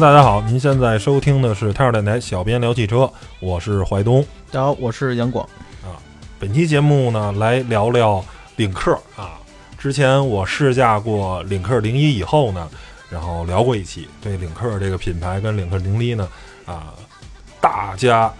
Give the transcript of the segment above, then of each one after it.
Hello，大家好，您现在收听的是太阳电台小编聊汽车，我是怀东。大家好，我是杨广。啊本期节目呢，来聊聊领克啊。之前我试驾过领克零一以后呢，然后聊过一期，对领克这个品牌跟领克零一呢啊，大家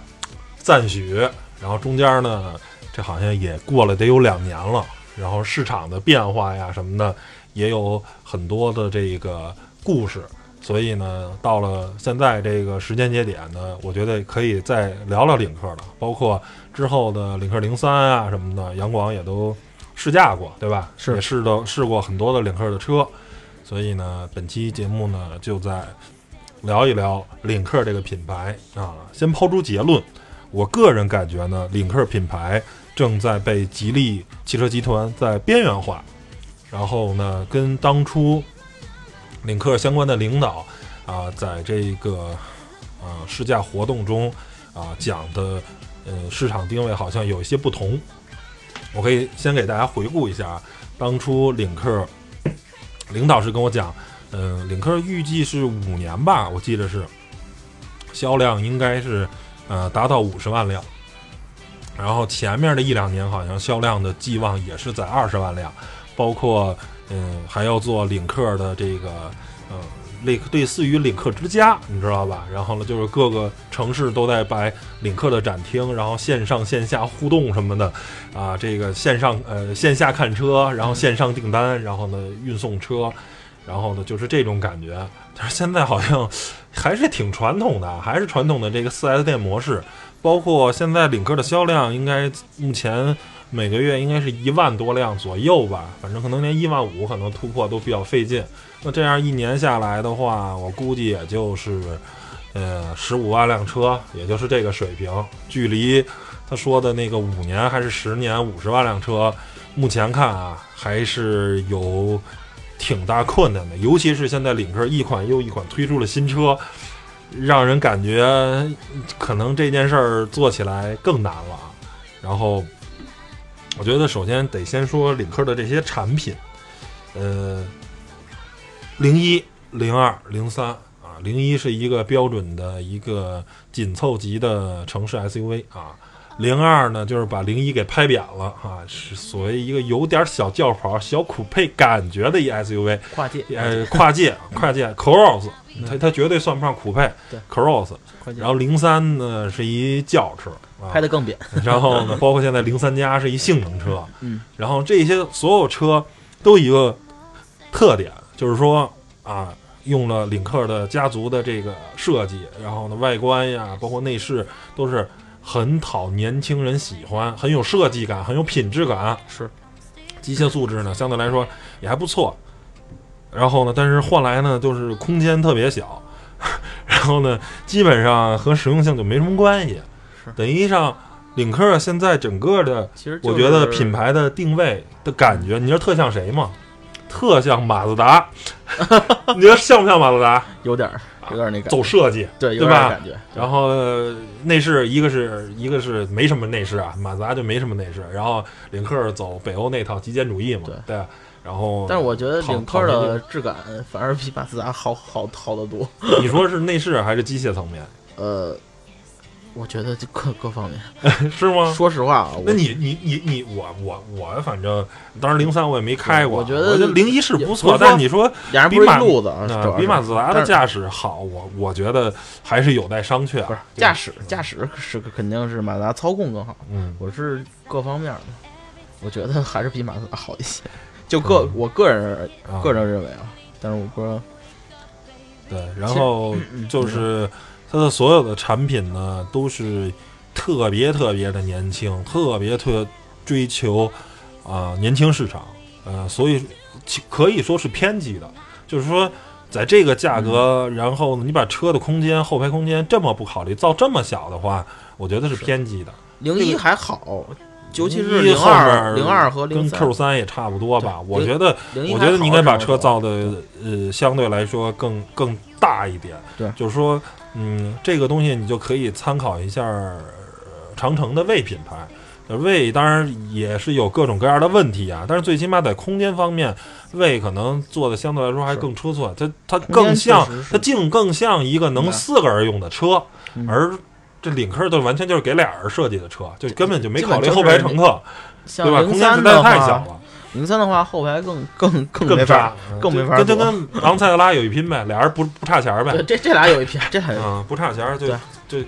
赞许。然后中间呢，这好像也过了得有两年了，然后市场的变化呀什么的，也有很多的这个故事。所以呢，到了现在这个时间节点呢，我觉得可以再聊聊领克了，包括之后的领克零三啊什么的，杨广也都试驾过，对吧？是也试的试过很多的领克的车，所以呢，本期节目呢就在聊一聊领克这个品牌啊。先抛出结论，我个人感觉呢，领克品牌正在被吉利汽车集团在边缘化，然后呢，跟当初。领克相关的领导啊，在这个啊试驾活动中啊讲的呃市场定位好像有一些不同。我可以先给大家回顾一下，当初领克领导是跟我讲，嗯，领克预计是五年吧，我记得是销量应该是呃达到五十万辆，然后前面的一两年好像销量的寄望也是在二十万辆，包括。嗯，还要做领克的这个，呃，类类似于领克之家，你知道吧？然后呢，就是各个城市都在摆领克的展厅，然后线上线下互动什么的，啊，这个线上呃线下看车，然后线上订单，然后呢运送车，然后呢就是这种感觉。但是现在好像还是挺传统的，还是传统的这个四 S 店模式，包括现在领克的销量应该目前。每个月应该是一万多辆左右吧，反正可能连一万五可能突破都比较费劲。那这样一年下来的话，我估计也就是，呃，十五万辆车，也就是这个水平。距离他说的那个五年还是十年五十万辆车，目前看啊，还是有挺大困难的。尤其是现在领克一款又一款推出了新车，让人感觉可能这件事儿做起来更难了。然后。我觉得首先得先说领克的这些产品，呃，零一、零二、零三啊，零一是一个标准的一个紧凑级的城市 SUV 啊，零二呢就是把零一给拍扁了啊，是所谓一个有点小轿跑、小酷配感觉的一 SUV，跨界，呃，跨界，跨界，Cross，它它绝对算不上酷配，Cross，然后零三呢是一轿车。拍的更扁，然后呢，包括现在零三加是一性能车，嗯，然后这些所有车都一个特点，就是说啊，用了领克的家族的这个设计，然后呢，外观呀，包括内饰都是很讨年轻人喜欢，很有设计感，很有品质感，是，机械素质呢相对来说也还不错，然后呢，但是换来呢就是空间特别小，然后呢，基本上和实用性就没什么关系。等于上，领克现在整个的，其实我觉得品牌的定位的感觉，你知道特像谁吗？特像马自达，你觉得像不像马自达？有点，有点那个走设计，对，对吧？感觉。然后内饰，一个是一个是没什么内饰啊，马自达就没什么内饰。然后领克走北欧那套极简主义嘛，对。然后，但是我觉得领克的质感反而比马自达好好好得多。你说是内饰还是机械层面？呃。我觉得各各方面 是吗？说实话啊，那你你你你我我我反正当然零三我也没开过，我觉得零一是不错，但你说比马路子比马自达的驾驶好，我我觉得还是有待商榷。不是驾驶驾驶是肯定是马自达操控更好，嗯，我是各方面的，我觉得还是比马自达好一些。就个我个人个人认为啊，但是我不知道。对，然后就是。它的所有的产品呢，都是特别特别的年轻，特别特追求啊年轻市场，呃，所以可以说是偏激的。就是说，在这个价格，然后你把车的空间、后排空间这么不考虑，造这么小的话，我觉得是偏激的。零一还好，尤其是零二、零二和跟 Q 三也差不多吧。我觉得，我觉得你应该把车造的呃相对来说更更大一点。对，就是说。嗯，这个东西你就可以参考一下长城的魏品牌。魏当然也是有各种各样的问题啊，但是最起码在空间方面，魏可能做的相对来说还更出色。它它更像，它竟更像一个能四个人用的车，而这领克就完全就是给俩人设计的车，就根本就没考虑后排乘客，对吧？空间实在太小了。零三的话，后排更更更没法，更没法。跟就跟昂塞德拉有一拼呗，俩人不不差钱呗。这这俩有一拼，这俩啊不差钱，就就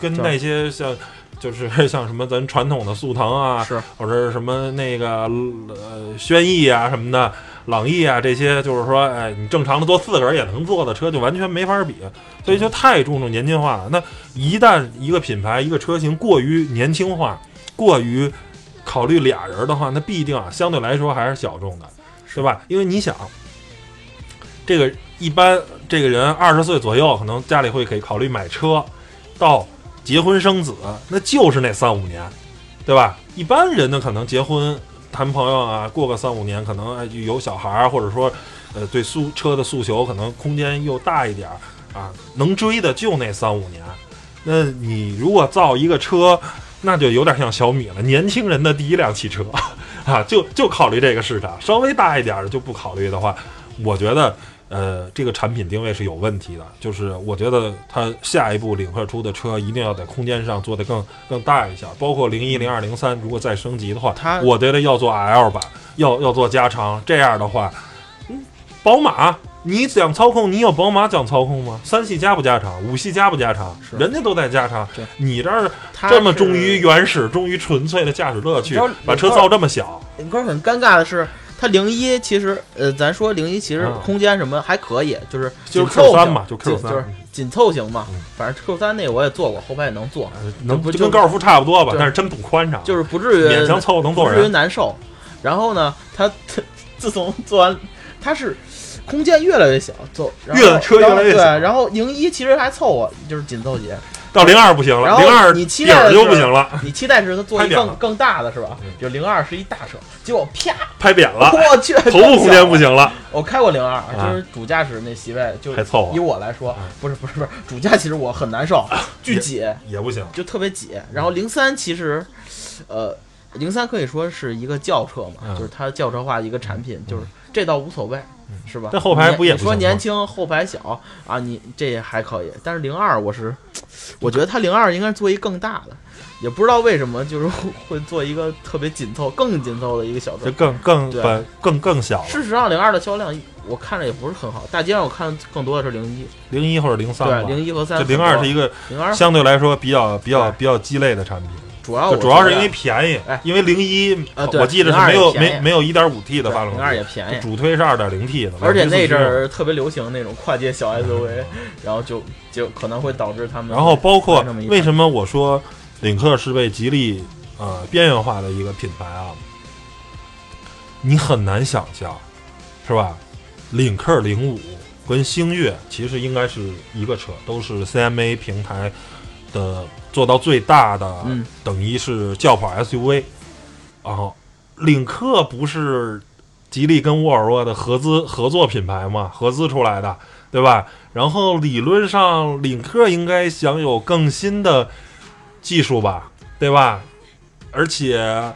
跟那些像。就是 像什么咱传统的速腾啊，是或者什么那个呃轩逸啊什么的，朗逸啊这些，就是说，哎，你正常的坐四个人也能坐的车，就完全没法比，所以就太注重年轻化了。那一旦一个品牌一个车型过于年轻化，过于考虑俩人的话，那必定啊相对来说还是小众的，对吧？因为你想，这个一般这个人二十岁左右，可能家里会给考虑买车，到。结婚生子，那就是那三五年，对吧？一般人呢，可能结婚谈朋友啊，过个三五年，可能有小孩儿，或者说，呃，对诉车的诉求可能空间又大一点儿啊，能追的就那三五年。那你如果造一个车，那就有点像小米了，年轻人的第一辆汽车 啊，就就考虑这个市场。稍微大一点的就不考虑的话，我觉得。呃，这个产品定位是有问题的，就是我觉得它下一步领克出的车一定要在空间上做得更更大一些，包括零一、零二、零三，如果再升级的话，我觉得要做 L 版，要要做加长。这样的话，嗯，宝马你讲操控，你有宝马讲操控吗？三系加不加长？五系加不加长？人家都在加长，你这儿这么忠于原始、忠于纯粹的驾驶乐趣，把车造这么小，领克很尴尬的是。它零一其实，呃，咱说零一其实空间什么还可以，就是就是 Q 三嘛，就 Q 三，就是紧凑型嘛。反正 Q 三那我也坐过，后排也能坐，能就跟高尔夫差不多吧，但是真不宽敞，就是不至于勉强凑合能坐不至于难受。然后呢，它它 自从做完，它是空间越来越小，坐越车越来越小。对，然后零一其实还凑合，就是紧凑级。到零二不行了，零二你期待就不行了。你期待是它做一更更大的是吧？就零二是一大车，结果啪拍扁了。我去，头部空间不行了。我开过零二，就是主驾驶那席位就还凑合。以我来说，不是不是不是，主驾其实我很难受，巨挤也不行，就特别挤。然后零三其实，呃，零三可以说是一个轿车嘛，就是它轿车化一个产品，就是这倒无所谓。是吧？这后排不也说年轻后排小啊？你这还可以，但是零二我是，我觉得它零二应该做一更大的，也不知道为什么就是会 做一个特别紧凑、更紧凑的一个小车，就更更对更更小。事实上，零二的销量我看着也不是很好，大街上我看更多的是零一、零一或者零三对，零一和三。这零二是一个零二相对来说比较比较比较鸡肋的产品。主要主要是因为便宜，因为零一我记得是没有没没有一点五 T 的发动机，零二也便宜，主推是二点零 T 的，而且那阵儿特别流行那种跨界小 SUV，然后就就可能会导致他们。然后包括为什么我说领克是被吉利呃边缘化的一个品牌啊？你很难想象，是吧？领克零五跟星越其实应该是一个车，都是 CMA 平台的。做到最大的，等于是轿跑 SUV，然后领克不是吉利跟沃尔沃的合资合作品牌嘛，合资出来的，对吧？然后理论上领克应该享有更新的技术吧，对吧？而且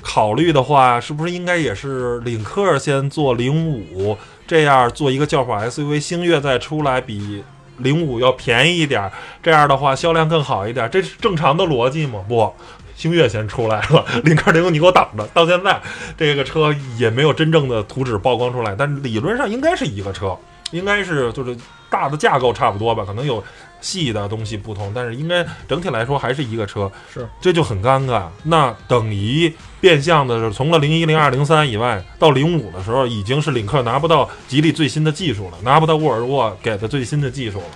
考虑的话，是不是应该也是领克先做零五，这样做一个轿跑 SUV，星越再出来比。零五要便宜一点，这样的话销量更好一点，这是正常的逻辑吗？不，星越先出来了，零二零五你给我挡着，到现在这个车也没有真正的图纸曝光出来，但理论上应该是一个车，应该是就是大的架构差不多吧，可能有。细的东西不同，但是应该整体来说还是一个车，是这就很尴尬。那等于变相的是，从了零一、零二、零三以外，到零五的时候，已经是领克拿不到吉利最新的技术了，拿不到沃尔沃给的最新的技术了。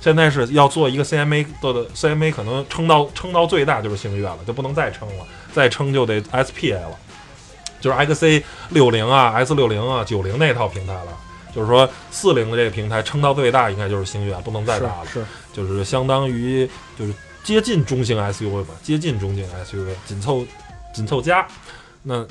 现在是要做一个 CMA 做的 CMA，可能撑到撑到最大就是星越了，就不能再撑了，再撑就得 SPA 了，就是 XC 六零啊、S 六零啊、九零那套平台了。就是说，四零的这个平台撑到最大，应该就是星越，不能再大了。是，就是相当于就是接近中型 SUV 吧，接近中型 SUV，紧凑紧凑加。那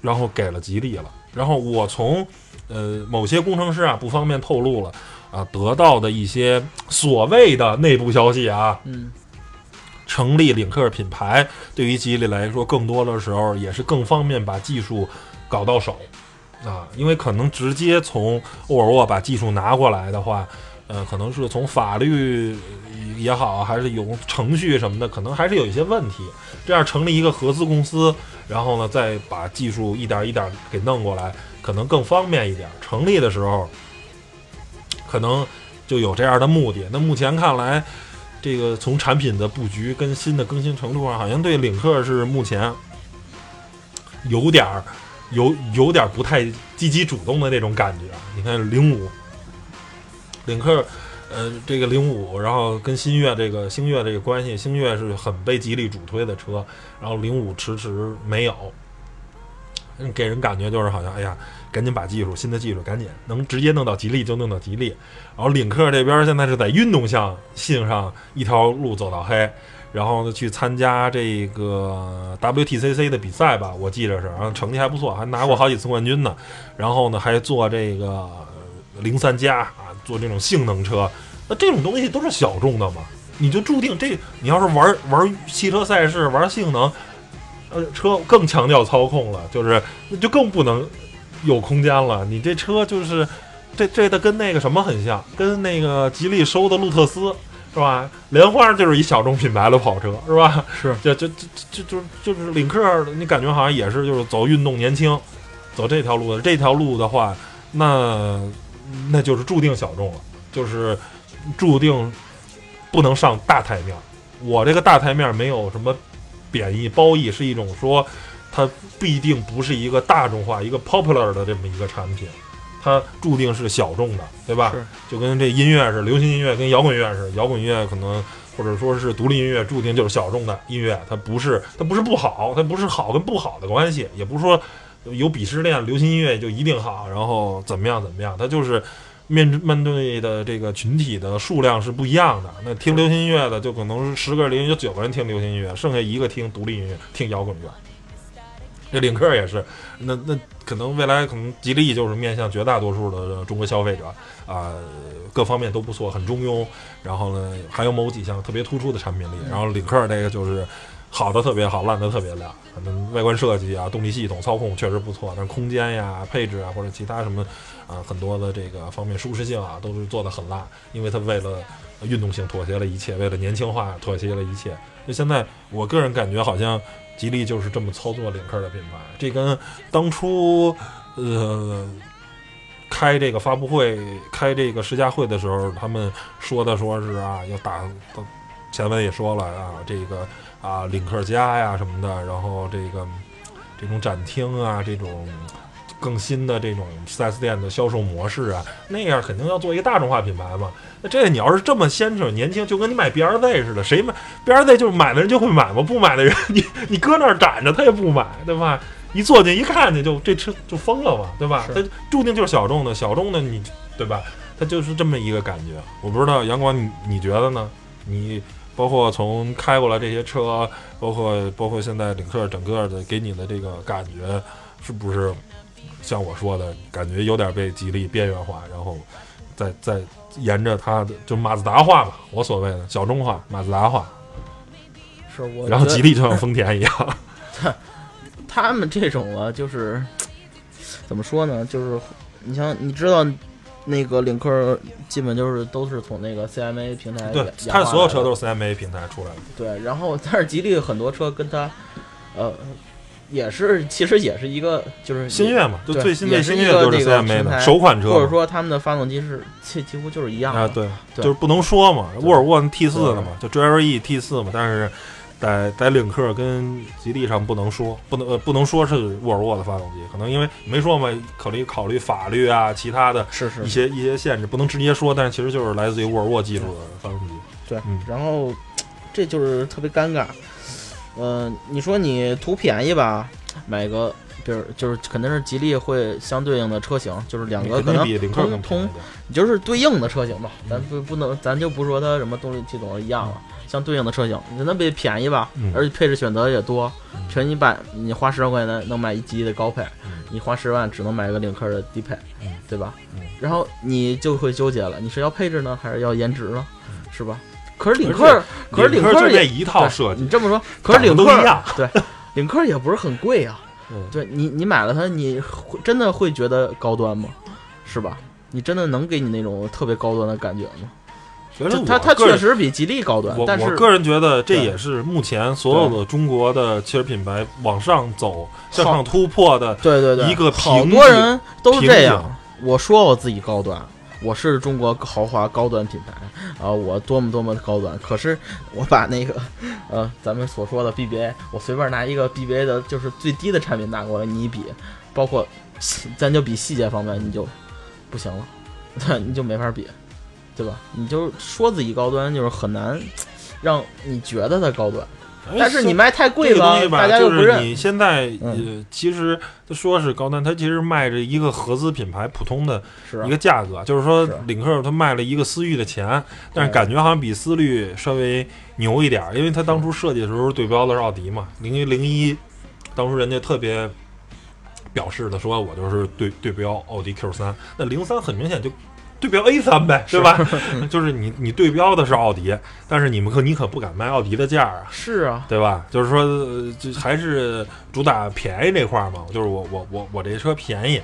然后给了吉利了。然后我从呃某些工程师啊不方便透露了啊得到的一些所谓的内部消息啊，嗯，成立领克品牌，对于吉利来说，更多的时候也是更方便把技术搞到手啊，因为可能直接从沃尔沃把技术拿过来的话，呃，可能是从法律也好，还是有程序什么的，可能还是有一些问题。这样成立一个合资公司，然后呢，再把技术一点一点给弄过来，可能更方便一点。成立的时候，可能就有这样的目的。那目前看来，这个从产品的布局跟新的更新程度上，好像对领克是目前有点儿有有点不太积极主动的那种感觉。你看零五，领克。呃，这个零五，然后跟新月这个星月这个关系，星月是很被吉利主推的车，然后零五迟迟没有，给人感觉就是好像，哎呀，赶紧把技术，新的技术赶紧能直接弄到吉利就弄到吉利。然后领克这边现在是在运动项性上一条路走到黑，然后呢去参加这个 WTCC 的比赛吧，我记着是，然后成绩还不错，还拿过好几次冠军呢。然后呢还做这个零三加。做这种性能车，那这种东西都是小众的嘛？你就注定这，你要是玩玩汽车赛事，玩性能，呃，车更强调操控了，就是那就更不能有空间了。你这车就是这这的跟那个什么很像，跟那个吉利收的路特斯是吧？莲花就是一小众品牌的跑车是吧？是，就就就就就是领克，你感觉好像也是就是走运动年轻，走这条路的这条路的话，那。那就是注定小众了，就是注定不能上大台面。我这个大台面没有什么贬义褒义，是一种说它必定不是一个大众化、一个 popular 的这么一个产品，它注定是小众的，对吧？就跟这音乐是流行音乐跟摇滚乐似的，摇滚乐可能或者说是独立音乐，注定就是小众的音乐，它不是它不是不好，它不是好跟不好的关系，也不是说。有鄙视链，流行音乐就一定好，然后怎么样怎么样？它就是面面对的这个群体的数量是不一样的。那听流行音乐的就可能是十个人里有九个人听流行音乐，剩下一个听独立音乐，听摇滚乐。这领克也是，那那可能未来可能吉利就是面向绝大多数的中国消费者啊，各方面都不错，很中庸。然后呢，还有某几项特别突出的产品力。然后领克这个就是。好的特别好，烂的特别烂。可能外观设计啊、动力系统、操控确实不错，但是空间呀、配置啊或者其他什么啊，很多的这个方面舒适性啊都是做的很烂。因为它为了运动性妥协了一切，为了年轻化妥协了一切。就现在，我个人感觉好像吉利就是这么操作领克的品牌。这跟当初呃开这个发布会、开这个试驾会的时候，他们说的说是啊要打，前文也说了啊这个。啊，领克家呀什么的，然后这个这种展厅啊，这种更新的这种 4S 店的销售模式啊，那样肯定要做一个大众化品牌嘛。那这你要是这么先进、年轻，就跟你买 BRZ 似的，谁买 BRZ 就是买的人就会买嘛，不买的人你你搁那儿展着他也不买，对吧？一坐进一看见就这车就疯了嘛，对吧？它注定就是小众的，小众的你对吧？它就是这么一个感觉。我不知道阳光你你觉得呢？你。包括从开过来这些车，包括包括现在领克整个的给你的这个感觉，是不是像我说的感觉有点被吉利边缘化，然后再再沿着它的就马自达化吧，我所谓的小众化、马自达化，是我。然后吉利就像丰田一样，他们这种啊，就是怎么说呢？就是你像你知道。那个领克基本就是都是从那个 CMA 平台，对，它所有车都是 CMA 平台出来的。对，然后但是吉利很多车跟它，呃，也是其实也是一个就是新月嘛，就最新的新月就是 CMA 的首款车，或者说他们的发动机是几几乎就是一样的啊，对，就是不能说嘛，沃尔沃 T 四的嘛，就 GLE T 四嘛，但是。在在领克跟吉利上不能说，不能呃不能说是沃尔沃的发动机，可能因为没说嘛，考虑考虑法律啊，其他的是是一些一些限制，不能直接说，但是其实就是来自于沃尔沃技术的发动机。对，然后这就是特别尴尬。嗯，你说你图便宜吧，买个，比如就是肯定是吉利会相对应的车型，就是两个可能同同，就是对应的车型吧，咱不不能咱就不说它什么动力系统一样了。相对应的车型，那比便宜吧，而且配置选择也多。平一般你花十万块钱能买一级的高配，你花十万只能买个领克的低配，对吧？然后你就会纠结了，你是要配置呢，还是要颜值呢？是吧？可是领克，可是领克就这一套设计，你这么说，可是领克对，领克也不是很贵啊。对你，你买了它，你会真的会觉得高端吗？是吧？你真的能给你那种特别高端的感觉吗？觉得它它确实比吉利高端，但是我个人觉得这也是目前所有的中国的汽车品牌往上走、向上突破的对对对一个好多人都是这样。我说我自己高端，我是中国豪华高端品牌啊，我多么多么的高端。可是我把那个呃咱们所说的 BBA，我随便拿一个 BBA 的就是最低的产品拿过来，你比，包括咱就比细节方面，你就不行了，你就没法比。对吧？你就说自己高端，就是很难让你觉得它高端。但是你卖太贵了，大家又不认。你现在呃，其实说是高端，它其实卖着一个合资品牌普通的一个价格。就是说，领克它卖了一个思域的钱，但是感觉好像比思域稍微牛一点，因为它当初设计的时候对标的是奥迪嘛。零一零一，当初人家特别表示的说，我就是对对标奥迪 Q 三。那零三很明显就。对标 A 三 呗，对吧？就是你你对标的是奥迪，但是你们可你可不敢卖奥迪的价啊。是啊，对吧？就是说，就还是主打便宜这块嘛。就是我我我我这车便宜，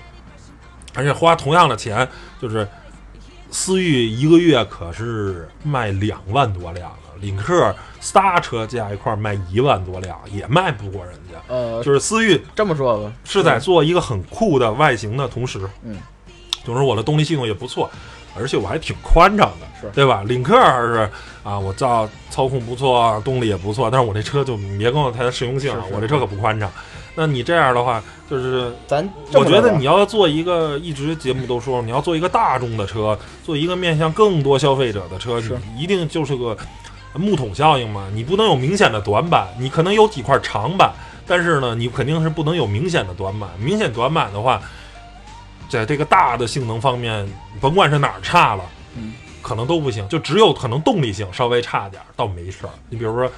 而且花同样的钱，就是思域一个月可是卖两万多辆的，领克仨车加一块卖一万多辆，也卖不过人家。呃，就是思域这么说吧，是在做一个很酷的外形的同时，嗯。就是我的动力系统也不错，而且我还挺宽敞的，是对吧？领克还是啊，我造操控不错，动力也不错，但是我这车就别跟我谈实用性了，我这车可不宽敞。那你这样的话，就是咱我觉得你要做一个，一直节目都说你要做一个大众的车，做一个面向更多消费者的车，你一定就是个木桶效应嘛，你不能有明显的短板，你可能有几块长板，但是呢，你肯定是不能有明显的短板，明显短板的话。在这个大的性能方面，甭管是哪儿差了，嗯，可能都不行，就只有可能动力性稍微差点，倒没事儿。你比如说。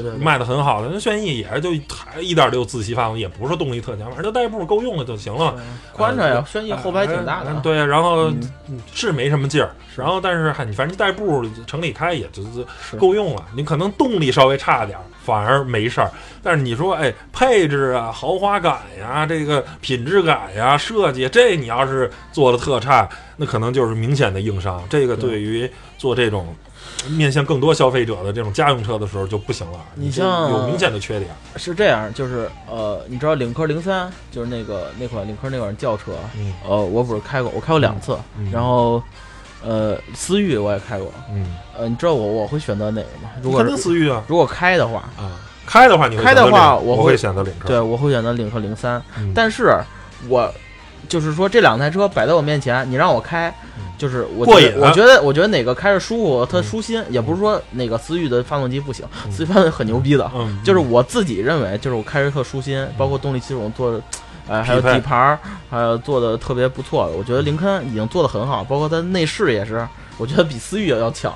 对对，卖的很好的那轩逸也是就还一点六自吸发动机，也不是动力特强，反正就代步够用了就行了。宽敞呀，轩逸后排挺大的。对，然后是没什么劲儿，然后但是还你反正代步城里开也就够用了。你可能动力稍微差点，反而没事儿。但是你说哎，配置啊、豪华感呀、这个品质感呀、设计，这你要是做的特差，那可能就是明显的硬伤。这个对于做这种。面向更多消费者的这种家用车的时候就不行了，你像有明显的缺点。是这样，就是呃，你知道领克零三，就是那个那款领克那款轿车，呃，我不是开过，我开过两次，然后呃，思域我也开过，嗯，呃，你知道我我会选择哪个吗？如果思域啊，如果开的话啊，开的话你会开的话我会选择领克，对，我会选择领克零三，但是我就是说这两台车摆在我面前，你让我开。就是我我觉得，我觉得哪个开着舒服，它舒心，也不是说哪个思域的发动机不行，思域发动机很牛逼的。就是我自己认为，就是我开着特舒心，包括动力系统做，哎，还有底盘，还有做的特别不错的。我觉得林肯已经做的很好，包括它内饰也是，我觉得比思域要强。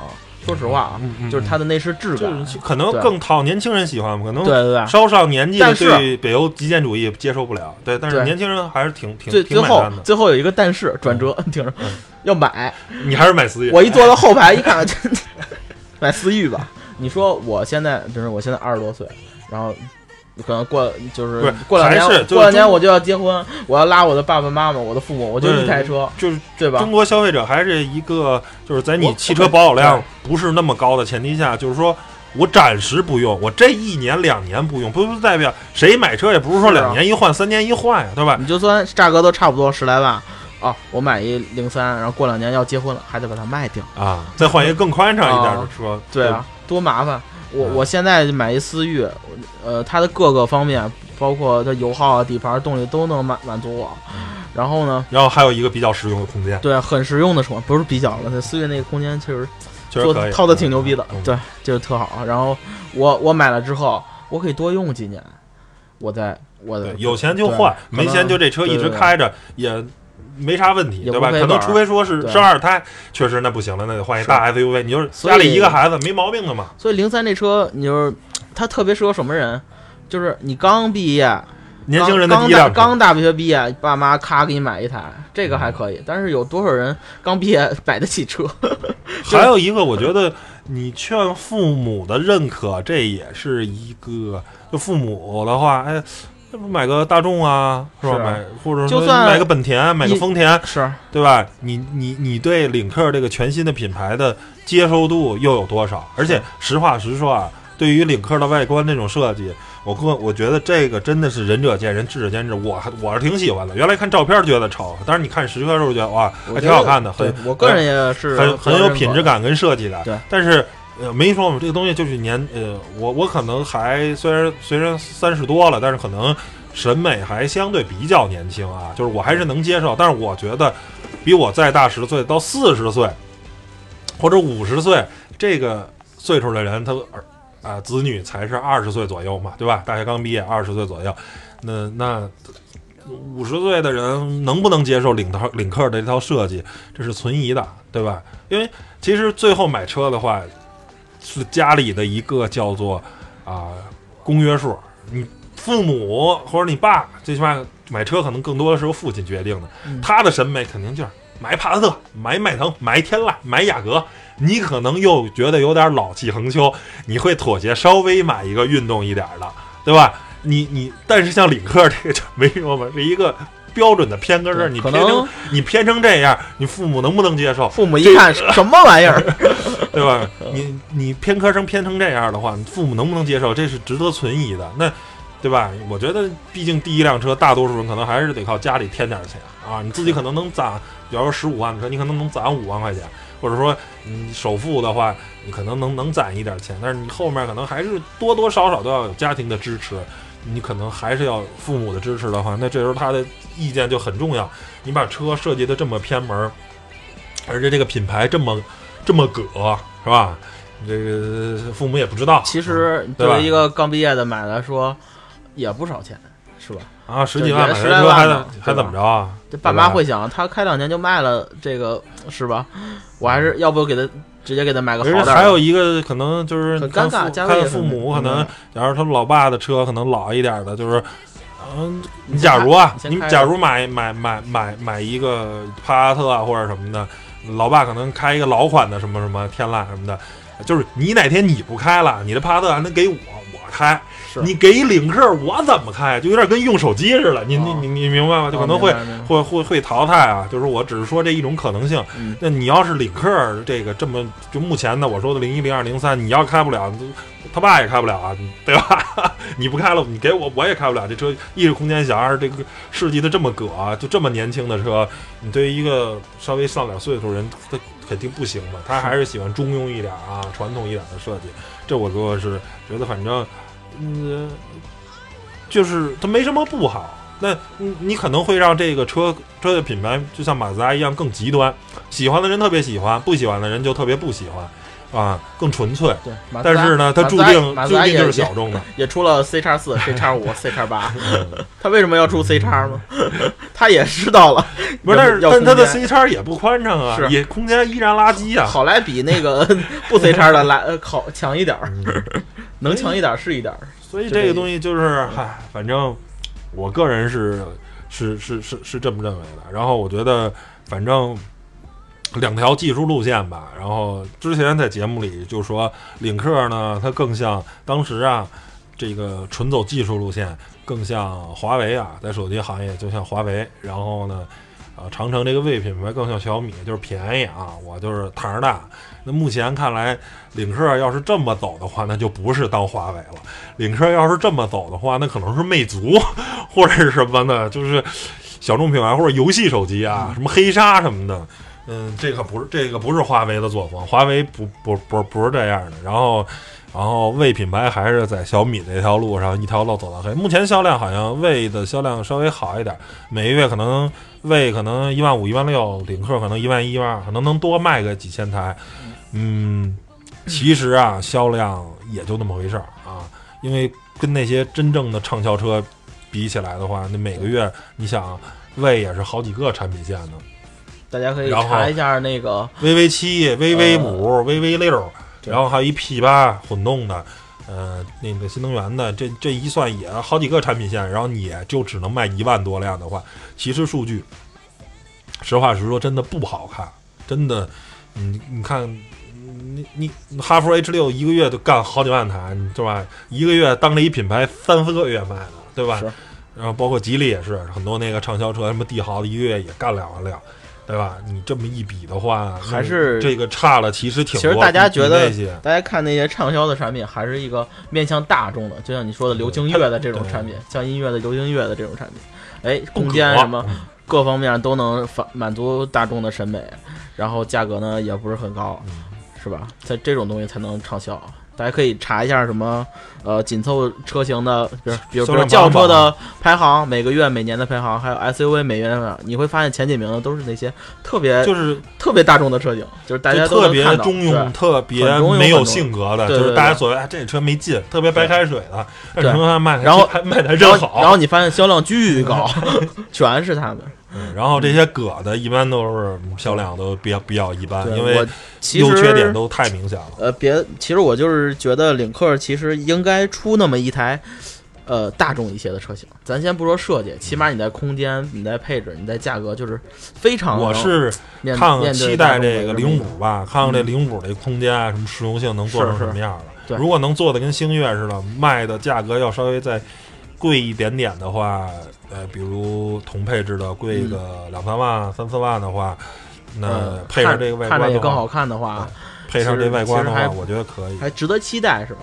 说实话啊，就是它的内饰质感，可能更讨年轻人喜欢可能对对对，稍上年纪的对北欧极简主义接受不了。对，但是年轻人还是挺挺挺买单的最后有一个但是转折，听着要买，你还是买思域。我一坐到后排一看，买思域吧。你说我现在，就是我现在二十多岁，然后。可能过就是过两年，过两年我就要结婚，我要拉我的爸爸妈妈、我的父母，我就一台车，就是对吧？中国消费者还是一个，就是在你汽车保有量不是那么高的前提下，就是说我暂时不用，我这一年两年不用，不不代表谁买车也不是说两年一换、三年一换呀，对吧？你就算价格都差不多十来万啊，我买一零三，然后过两年要结婚了，还得把它卖掉啊，再换一个更宽敞一点的车，对啊，多麻烦。我我现在买一思域，呃，它的各个方面，包括它油耗啊、底盘、动力都能满满足我。然后呢，然后还有一个比较实用的空间，对，很实用的车，不是比较了，它思域那个空间确实做套的挺牛逼的，对，就是特好。然后我我买了之后，我可以多用几年，我再我有钱就换，没钱就这车一直开着也。没啥问题，对吧？可能除非说是生二胎，确实那不行了，那得换一大 SUV。你就是家里一个孩子，没毛病的嘛。所以零三这车，你就是它特别适合什么人？就是你刚毕业，年轻人的第一辆刚大学毕业，爸妈咔给你买一台，这个还可以。但是有多少人刚毕业买得起车？还有一个，我觉得你劝父母的认可，这也是一个。就父母的话，哎，这不买个大众啊，是吧？买或者说买个本田，买个丰田，是对吧？你你你对领克这个全新的品牌的接受度又有多少？而且实话实说啊，对于领克的外观这种设计，我个我觉得这个真的是仁者见仁，智者见智。我还我是挺喜欢的。原来看照片觉得丑，但是你看实车的时候觉得哇，还挺好看的。很，我个人也是很很有品质感跟设计感。对，但是。呃，没说嘛，这个东西就是年，呃，我我可能还虽然虽然三十多了，但是可能审美还相对比较年轻啊，就是我还是能接受。但是我觉得，比我再大十岁到四十岁，或者五十岁这个岁数的人，他儿啊子女才是二十岁左右嘛，对吧？大学刚毕业，二十岁左右，那那五十岁的人能不能接受领套领克的这套设计，这是存疑的，对吧？因为其实最后买车的话。是家里的一个叫做啊公约数，你父母或者你爸最起码买车可能更多的是由父亲决定的，他的审美肯定就是买帕萨特、买迈腾、买天籁、买雅阁，你可能又觉得有点老气横秋，你会妥协稍微买一个运动一点的，对吧？你你但是像领克这个就没说嘛，是一个。标准的偏跟儿，你偏成你偏成这样，你父母能不能接受？父母一看 什么玩意儿，对吧？你你偏科生偏成这样的话，父母能不能接受？这是值得存疑的。那对吧？我觉得，毕竟第一辆车，大多数人可能还是得靠家里添点钱啊。你自己可能能攒，比方说十五万的车，你可能能攒五万块钱，或者说你首付的话，你可能能能攒一点钱，但是你后面可能还是多多少少都要有家庭的支持。你可能还是要父母的支持的话，那这时候他的意见就很重要。你把车设计的这么偏门，而且这个品牌这么这么葛，是吧？这个父母也不知道。其实作为一个刚毕业的买来说，也不少钱，是吧？啊，十几万十来万还还怎么着啊？这爸妈会想，他开两年就卖了，这个是吧？我还是要不给他。直接给他买个好还有一个可能就是很尴尬，看父母可能，假如他老爸的车可能老一点的，就是，嗯，你假如啊，你假如买买买买买一个帕萨特啊或者什么的，老爸可能开一个老款的什么什么天籁什么的，就是你哪天你不开了，你的帕萨特还能给我我开。你给领克，我怎么开？就有点跟用手机似的。你你你你明白吗？就可能会会会会淘汰啊。就是我只是说这一种可能性。那你要是领克这个这么就目前的我说的零一零二零三，你要开不了，他爸也开不了啊，对吧？你不开了，你给我我也开不了。这车一是空间小，二是这个设计的这么葛，就这么年轻的车，你对于一个稍微上点岁数人，他肯定不行嘛。他还是喜欢中庸一点啊，传统一点的设计。这我哥是觉得反正。嗯，就是它没什么不好，那你可能会让这个车车的品牌就像马自达一样更极端，喜欢的人特别喜欢，不喜欢的人就特别不喜欢。啊，更纯粹。对，但是呢，它注定注定就是小众的。也出了 C 叉四、C 叉五、C 叉八。它为什么要出 C 叉吗？他也知道了。不是，但是但它的 C 叉也不宽敞啊，也空间依然垃圾啊。好来比那个不 C 叉的来好强一点儿，能强一点是一点。所以这个东西就是，嗨，反正我个人是是是是是这么认为的。然后我觉得，反正。两条技术路线吧，然后之前在节目里就说领克呢，它更像当时啊，这个纯走技术路线，更像华为啊，在手机行业就像华为，然后呢，啊，长城这个魏品牌更像小米，就是便宜啊，我就是摊儿大。那目前看来，领克要是这么走的话，那就不是当华为了。领克要是这么走的话，那可能是魅族或者是什么呢？就是小众品牌或者游戏手机啊，什么黑鲨什么的。嗯，这可不是这个不是华为的作风，华为不不不不是这样的。然后，然后魏品牌还是在小米这条路上一条路走到黑。目前销量好像魏的销量稍微好一点，每个月可能魏可能一万五一万六，领克可能一万一一万二，可能能多卖个几千台。嗯，其实啊，销量也就那么回事儿啊，因为跟那些真正的畅销车比起来的话，那每个月你想，魏也是好几个产品线呢。大家可以查一下那个 VV 七、VV 五、VV 六，然后还有一 P 八混动的，呃，那个新能源的，这这一算也好几个产品线，然后你就只能卖一万多辆的话，其实数据，实话实说，真的不好看，真的，你你看你你哈弗 H 六一个月就干好几万台，对吧？一个月当着一品牌三四个月卖的，对吧？然后包括吉利也是很多那个畅销车，什么帝豪的一个月也干两万辆，对吧？你这么一比的话，还是这个差了，其实挺多。其实大家觉得，大家看那些畅销的产品，还是一个面向大众的，就像你说的流行乐的这种产品，像音乐的流行乐的这种产品，哎，空间什么各方面都能满满足大众的审美，然后价格呢也不是很高，是吧？在这种东西才能畅销。大家可以查一下什么，呃，紧凑车型的，比如比如说轿车的排行，每个月、每年的排行，还有 SUV 每月的，你会发现前几名的都是那些特别就是特别大众的车型，就是大家特别中庸、特别没有性格的，就是大家所谓这车没劲，特别白开水的，对，卖然后还卖的真好，然后你发现销量巨高，全是他们。然后这些葛的，一般都是销量都比较比较一般，因为优缺点都太明显了。呃，别，其实我就是觉得领克其实应该出那么一台，呃，大众一些的车型。咱先不说设计，起码你在空间、你在配置、你在价格，就是非常。我是看期待这个零五吧，看看这零五这空间啊，什么实用性能做成什么样的。如果能做的跟星越似的，卖的价格要稍微再贵一点点的话。呃，比如同配置的贵个两三万、三四万的话，那配上这个外观也更好看的话，配上这外观的话，我觉得可以，还值得期待，是吧？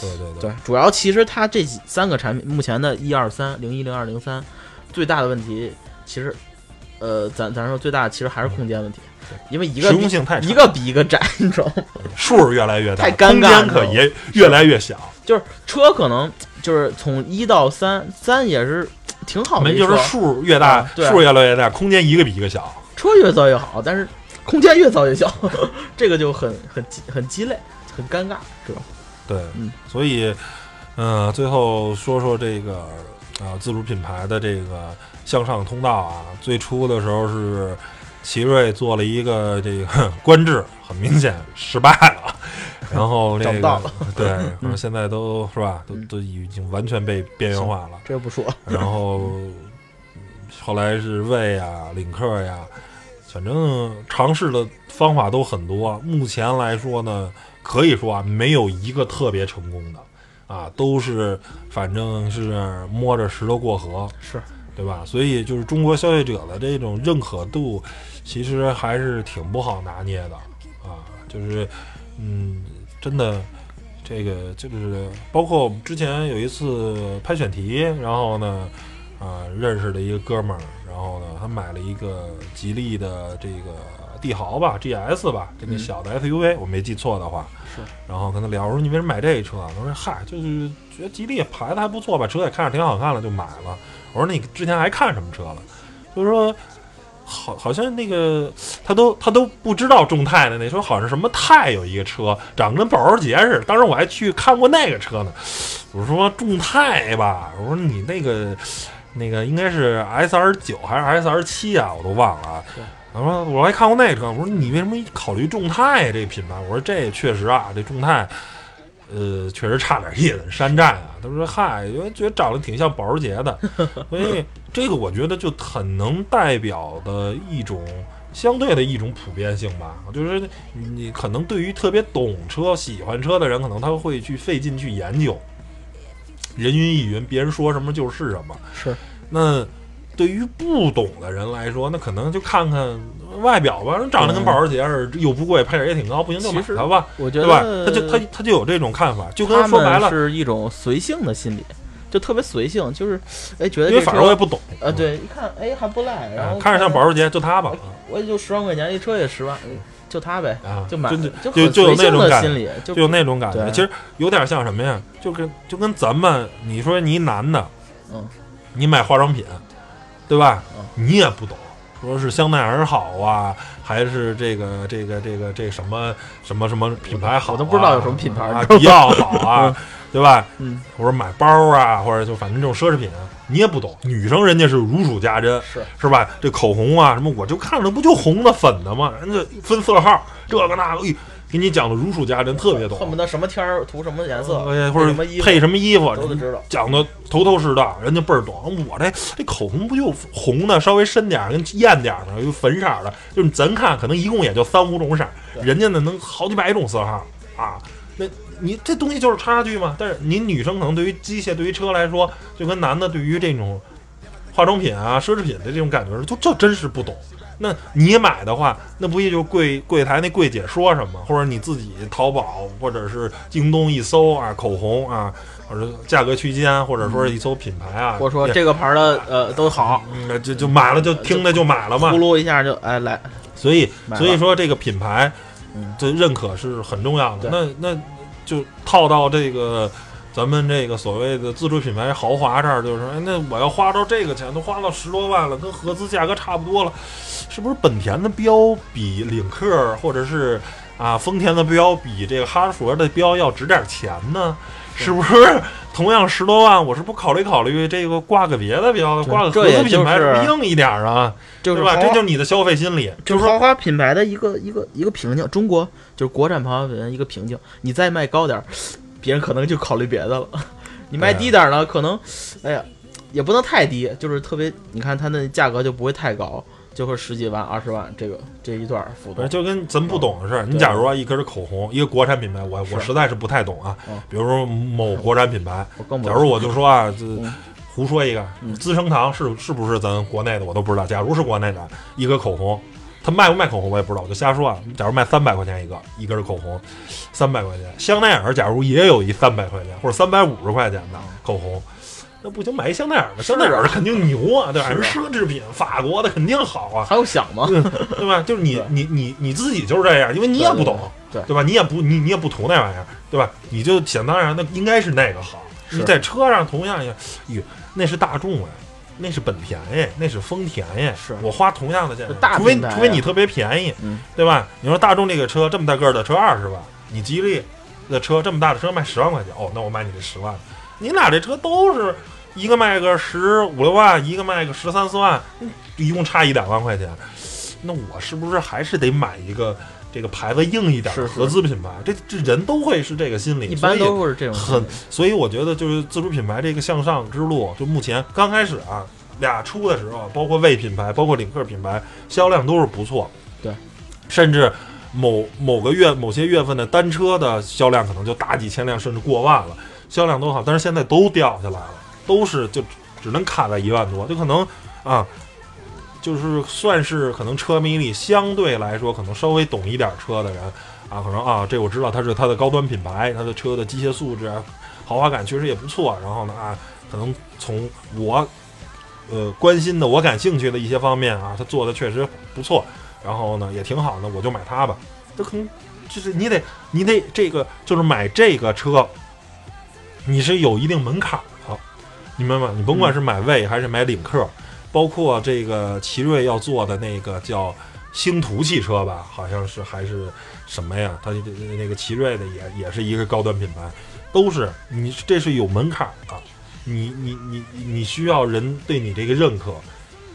对对对，主要其实它这三个产品，目前的一二三零一零二零三，最大的问题，其实，呃，咱咱说最大的其实还是空间问题，因为一个实用性太一个比一个窄，你知道吗？数越来越大，太尴尬，空间可也越来越小，就是车可能就是从一到三，三也是。挺好的，没就是数越大，数越来越大，空间一个比一个小。车越造越好，但是空间越造越小，这个就很很很鸡肋，很尴尬，是吧？对，嗯，所以，嗯，最后说说这个啊，自主品牌的这个向上通道啊，最初的时候是奇瑞做了一个这个 官制，很明显失败了。然后那个对，然后 现在都 是吧，都都已经完全被边缘化了。这不说。然后后来是魏呀、领克呀，反正尝试的方法都很多。目前来说呢，可以说啊，没有一个特别成功的，啊，都是反正是摸着石头过河，是对吧？所以就是中国消费者的这种认可度，其实还是挺不好拿捏的啊，就是嗯。真的，这个就是包括我们之前有一次拍选题，然后呢，啊，认识的一个哥们儿，然后呢，他买了一个吉利的这个帝豪吧，GS 吧，这个小的 SUV，我没记错的话。是。然后跟他聊，我说你为什么买这车？他说嗨，就是觉得吉利牌子还不错吧，车也看着挺好看了，就买了。我说你之前还看什么车了？就是说。好，好像那个他都他都不知道众泰的那说好像什么泰有一个车长得跟保时捷似的，当时我还去看过那个车呢。我说众泰吧，我说你那个那个应该是 S R 九还是 S R 七啊，我都忘了。他说我还看过那个车，我说你为什么考虑众泰这个品牌？我说这确实啊，这众泰。呃，确实差点意思，山寨啊。他说：“嗨，因为觉得长得挺像保时捷的，所以这个我觉得就很能代表的一种相对的一种普遍性吧。就是你可能对于特别懂车、喜欢车的人，可能他会去费劲去研究，人云亦云，别人说什么就是什么。是那。”对于不懂的人来说，那可能就看看外表吧，长得跟保时捷似的，又不贵，配置也挺高，不行就买它吧，对吧？他就他他就有这种看法，就跟说白了是一种随性的心理，就特别随性，就是哎觉得因为反正我也不懂，呃，对，一看哎还不赖，然后看着像保时捷，就它吧，我也就十万块钱一车也十万，就它呗，就买，就就就有那种感觉，就有那种感觉，其实有点像什么呀？就跟就跟咱们你说你一男的，嗯，你买化妆品。对吧？你也不懂，说是香奈儿好啊，还是这个这个这个这什么什么什么品牌好？我都不知道有什么品牌啊，迪奥好啊，对吧？嗯，或者买包啊，或者就反正这种奢侈品，你也不懂。女生人家是如数家珍，是是吧？这口红啊什么，我就看着不就红的粉的吗？人家分色号，这个那个，给你讲的如数家珍，特别懂，恨不得什么天儿涂什么颜色，或者配什么衣服都得知道，讲的头头是道，人家倍儿懂。我这这口红不就红的稍微深点儿，跟艳点儿的，有粉色的，就是咱看可能一共也就三五种色，人家呢能好几百种色号啊。那你这东西就是差距嘛。但是您女生可能对于机械、对于车来说，就跟男的对于这种化妆品啊、奢侈品的这种感觉，就就真是不懂。那你买的话，那不也就柜柜台那柜姐说什么，或者你自己淘宝或者是京东一搜啊，口红啊，或者价格区间，或者说一搜品牌啊，或者说这个牌的呃都好，嗯就就买了就听着就买了嘛，呼噜一下就哎来，所以所以说这个品牌，这认可是很重要的。那那就套到这个。咱们这个所谓的自主品牌豪华这儿，就是哎，那我要花到这个钱，都花到十多万了，跟合资价格差不多了，是不是本田的标比领克，或者是啊丰田的标比这个哈佛的标要值点钱呢？是不是同样十多万，我是不考虑考虑这个挂个别的标，挂个合资品牌硬一点啊？是吧？这就是你的消费心理，就是豪华品牌的一个一个一个瓶颈。中国就是国产豪华品牌一个瓶颈，你再卖高点儿。别人可能就考虑别的了，你卖低点呢，可能，哎呀，也不能太低，就是特别，你看它那价格就不会太高，就会十几万、二十万这个这一段幅度。就跟咱不懂的事，你假如说一根口红，一个国产品牌，我我实在是不太懂啊。比如说某国产品牌，假如我就说啊，这胡说一个，资生堂是是不是咱国内的，我都不知道。假如是国内的，一个口红。他卖不卖口红我也不知道，我就瞎说啊。假如卖三百块钱一个，一根口红，三百块钱。香奈儿假如也有一三百块钱或者三百五十块钱的口红，那不行，买一香奈儿吧。香奈儿肯定牛啊，对吧？是奢侈品，法国的肯定好啊。还有想吗？对 吧？就是你你你你自己就是这样，因为你也不懂，对对吧？你也不你你也不图那玩意儿，对吧？你就想当然，那应该是那个好。你在车上同样也，哟，那是大众啊。那是本田哎，那是丰田哎，是我花同样的价，除非除非你特别便宜，对吧？你说大众这个车这么大个的车二十万，你吉利的车这么大的车卖十万块钱，哦，那我买你这十万。你俩这车都是一个卖个十五六万，一个卖个十三四万，一共差一两万块钱，那我是不是还是得买一个？这个牌子硬一点的合资品牌，这这人都会是这个心理，一般都是这种很，所以我觉得就是自主品牌这个向上之路，就目前刚开始啊，俩出的时候，包括魏品牌，包括领克品牌，销量都是不错，对，甚至某某个月某些月份的单车的销量可能就大几千辆，甚至过万了，销量都好，但是现在都掉下来了，都是就只能卡在一万多，就可能啊。就是算是可能车迷里相对来说可能稍微懂一点车的人啊，可能啊，这我知道它是它的高端品牌，它的车的机械素质啊，豪华感确实也不错。然后呢啊，可能从我呃关心的、我感兴趣的一些方面啊，它做的确实不错。然后呢也挺好的，我就买它吧。这可能就是你得你得这个就是买这个车，你是有一定门槛的，你明白吗？你甭管是买魏还是买领克。包括这个奇瑞要做的那个叫星途汽车吧，好像是还是什么呀？它那个奇瑞的也也是一个高端品牌，都是你这是有门槛的，你你你你需要人对你这个认可，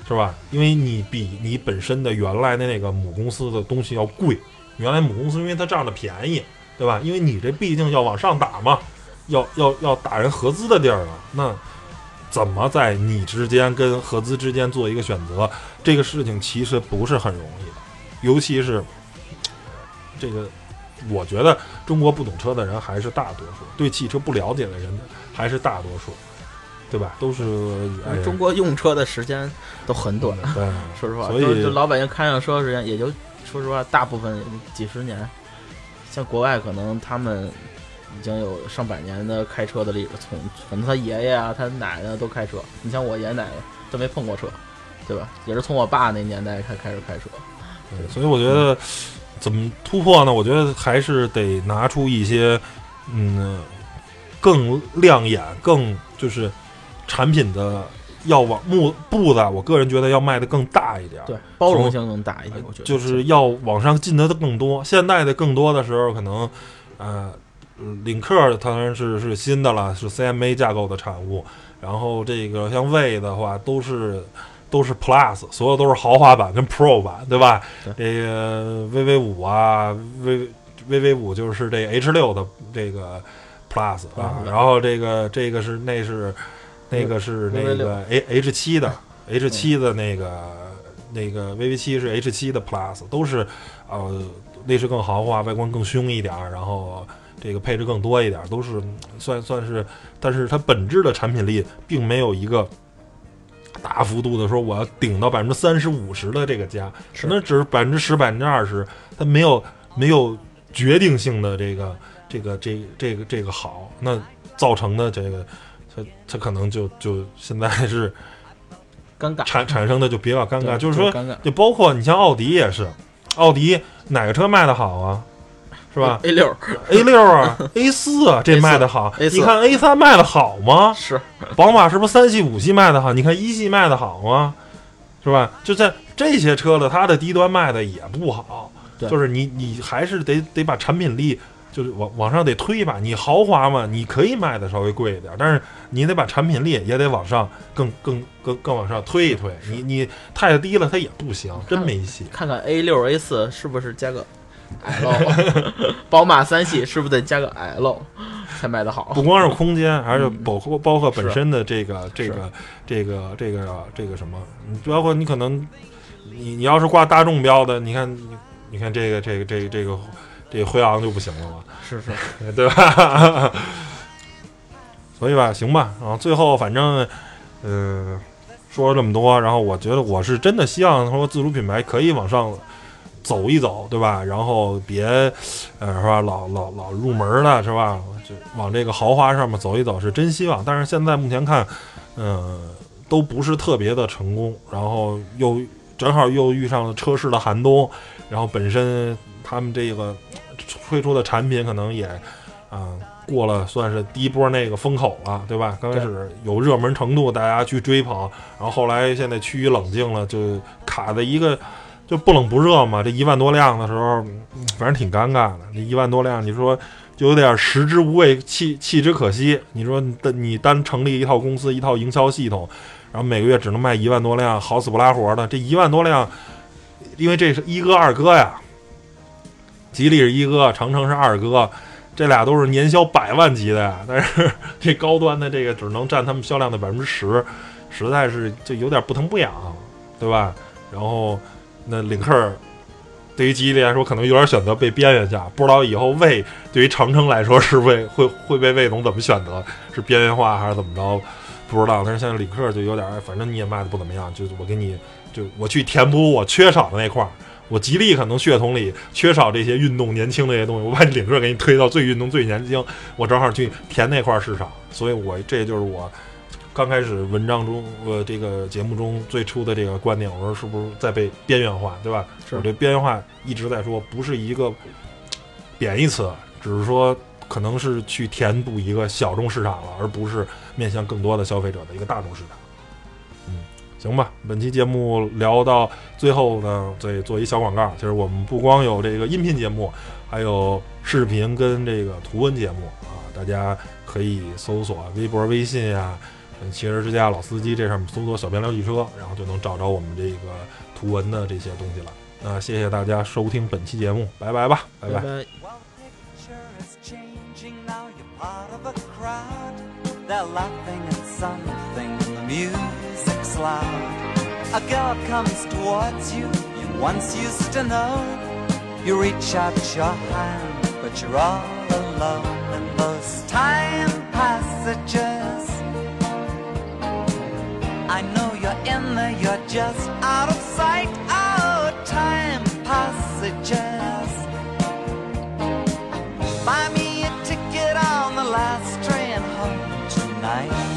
是吧？因为你比你本身的原来的那个母公司的东西要贵，原来母公司因为它占的便宜，对吧？因为你这毕竟要往上打嘛，要要要打人合资的地儿了，那。怎么在你之间跟合资之间做一个选择？这个事情其实不是很容易的，尤其是这个，我觉得中国不懂车的人还是大多数，对汽车不了解的人还是大多数，对吧？都是中国用车的时间都很短，说实话，所以就老百姓开上车时间也就说实话，大部分几十年，像国外可能他们。已经有上百年的开车的历史，从从他爷爷啊、他奶奶都开车。你像我爷爷奶奶都没碰过车，对吧？也是从我爸那年代开开始开车。所以我觉得怎么突破呢？我觉得还是得拿出一些嗯更亮眼、更就是产品的要往步步子，我个人觉得要迈的更大一点，对，包容性更大一点。我觉得就是要往上进的更多。现在的更多的时候，可能呃。领克当然是是新的了，是 CMA 架构的产物。然后这个像魏的话，都是都是 Plus，所有都是豪华版跟 Pro 版，对吧？这个 VV 五啊，V VV 五就是这 H 六的这个 Plus 啊，然后这个这个是那是那个是那个 A H 七的 H 七的那个那个 VV 七是 H 七的 Plus，都是呃内饰更豪华，外观更凶一点，然后这个配置更多一点，都是算算是，但是它本质的产品力并没有一个。大幅度的说，我要顶到百分之三十五十的这个价，可能只是百分之十、百分之二十，它没有没有决定性的这个这个这这个这个好，那造成的这个，它它可能就就现在是尴尬产产生的就比较尴尬，就是说，就包括你像奥迪也是，奥迪哪个车卖的好啊？是吧？A 六，A 六啊，A 四啊，这卖的好。你看 A 三卖的好吗？是。宝马是不是三系、五系卖的好？你看一系卖的好吗？是吧？就在这些车的，它的低端卖的也不好。就是你，你还是得得把产品力，就是往往上得推吧。你豪华嘛，你可以卖的稍微贵一点，但是你得把产品力也得往上更更更更往上推一推。你你太低了，它也不行，真没戏。看看 A 六、A 四是不是加个？L，宝马三系是不是得加个 L 才卖得好？不光是空间，还是包括包括本身的这个这个这个这个这个什么？包括你可能你你要是挂大众标的，你看你看这个这个这个这个这个辉昂就不行了嘛？是是，对吧？所以吧，行吧。然后最后反正嗯说了这么多，然后我觉得我是真的希望说自主品牌可以往上。走一走，对吧？然后别，呃，是吧？老老老入门的，是吧？就往这个豪华上面走一走，是真希望。但是现在目前看，嗯，都不是特别的成功。然后又正好又遇上了车市的寒冬，然后本身他们这个推出的产品可能也，啊，过了算是第一波那个风口了，对吧？刚开始有热门程度，大家去追捧，然后后来现在趋于冷静了，就卡在一个。就不冷不热嘛，这一万多辆的时候，反正挺尴尬的。这一万多辆，你说就有点食之无味，弃弃之可惜。你说的你单成立一套公司，一套营销系统，然后每个月只能卖一万多辆，好死不拉活的。这一万多辆，因为这是一哥二哥呀，吉利是一哥，长城是二哥，这俩都是年销百万级的呀。但是这高端的这个只能占他们销量的百分之十，实在是就有点不疼不痒，对吧？然后。那领克对于吉利来说，可能有点选择被边缘化。不知道以后魏对于长城来说，是魏会会被魏总怎么选择？是边缘化还是怎么着？不知道。但是现在领克就有点，反正你也卖的不怎么样，就我给你，就我去填补我缺少的那块儿。我吉利可能血统里缺少这些运动、年轻这些东西，我把领克给你推到最运动、最年轻，我正好去填那块市场。所以我这就是我。刚开始文章中，呃，这个节目中最初的这个观点，我说是不是在被边缘化，对吧？是，这边缘化一直在说，不是一个贬义词，只是说可能是去填补一个小众市场了，而不是面向更多的消费者的一个大众市场。嗯，行吧，本期节目聊到最后呢，再做一小广告，就是我们不光有这个音频节目，还有视频跟这个图文节目啊，大家可以搜索微博、微信呀。汽车之家老司机，这上面搜索“小编聊汽车”，然后就能找着我们这个图文的这些东西了。那谢谢大家收听本期节目，拜拜吧，拜拜。I know you're in there, you're just out of sight. Oh, time passages. Buy me a ticket on the last train home tonight.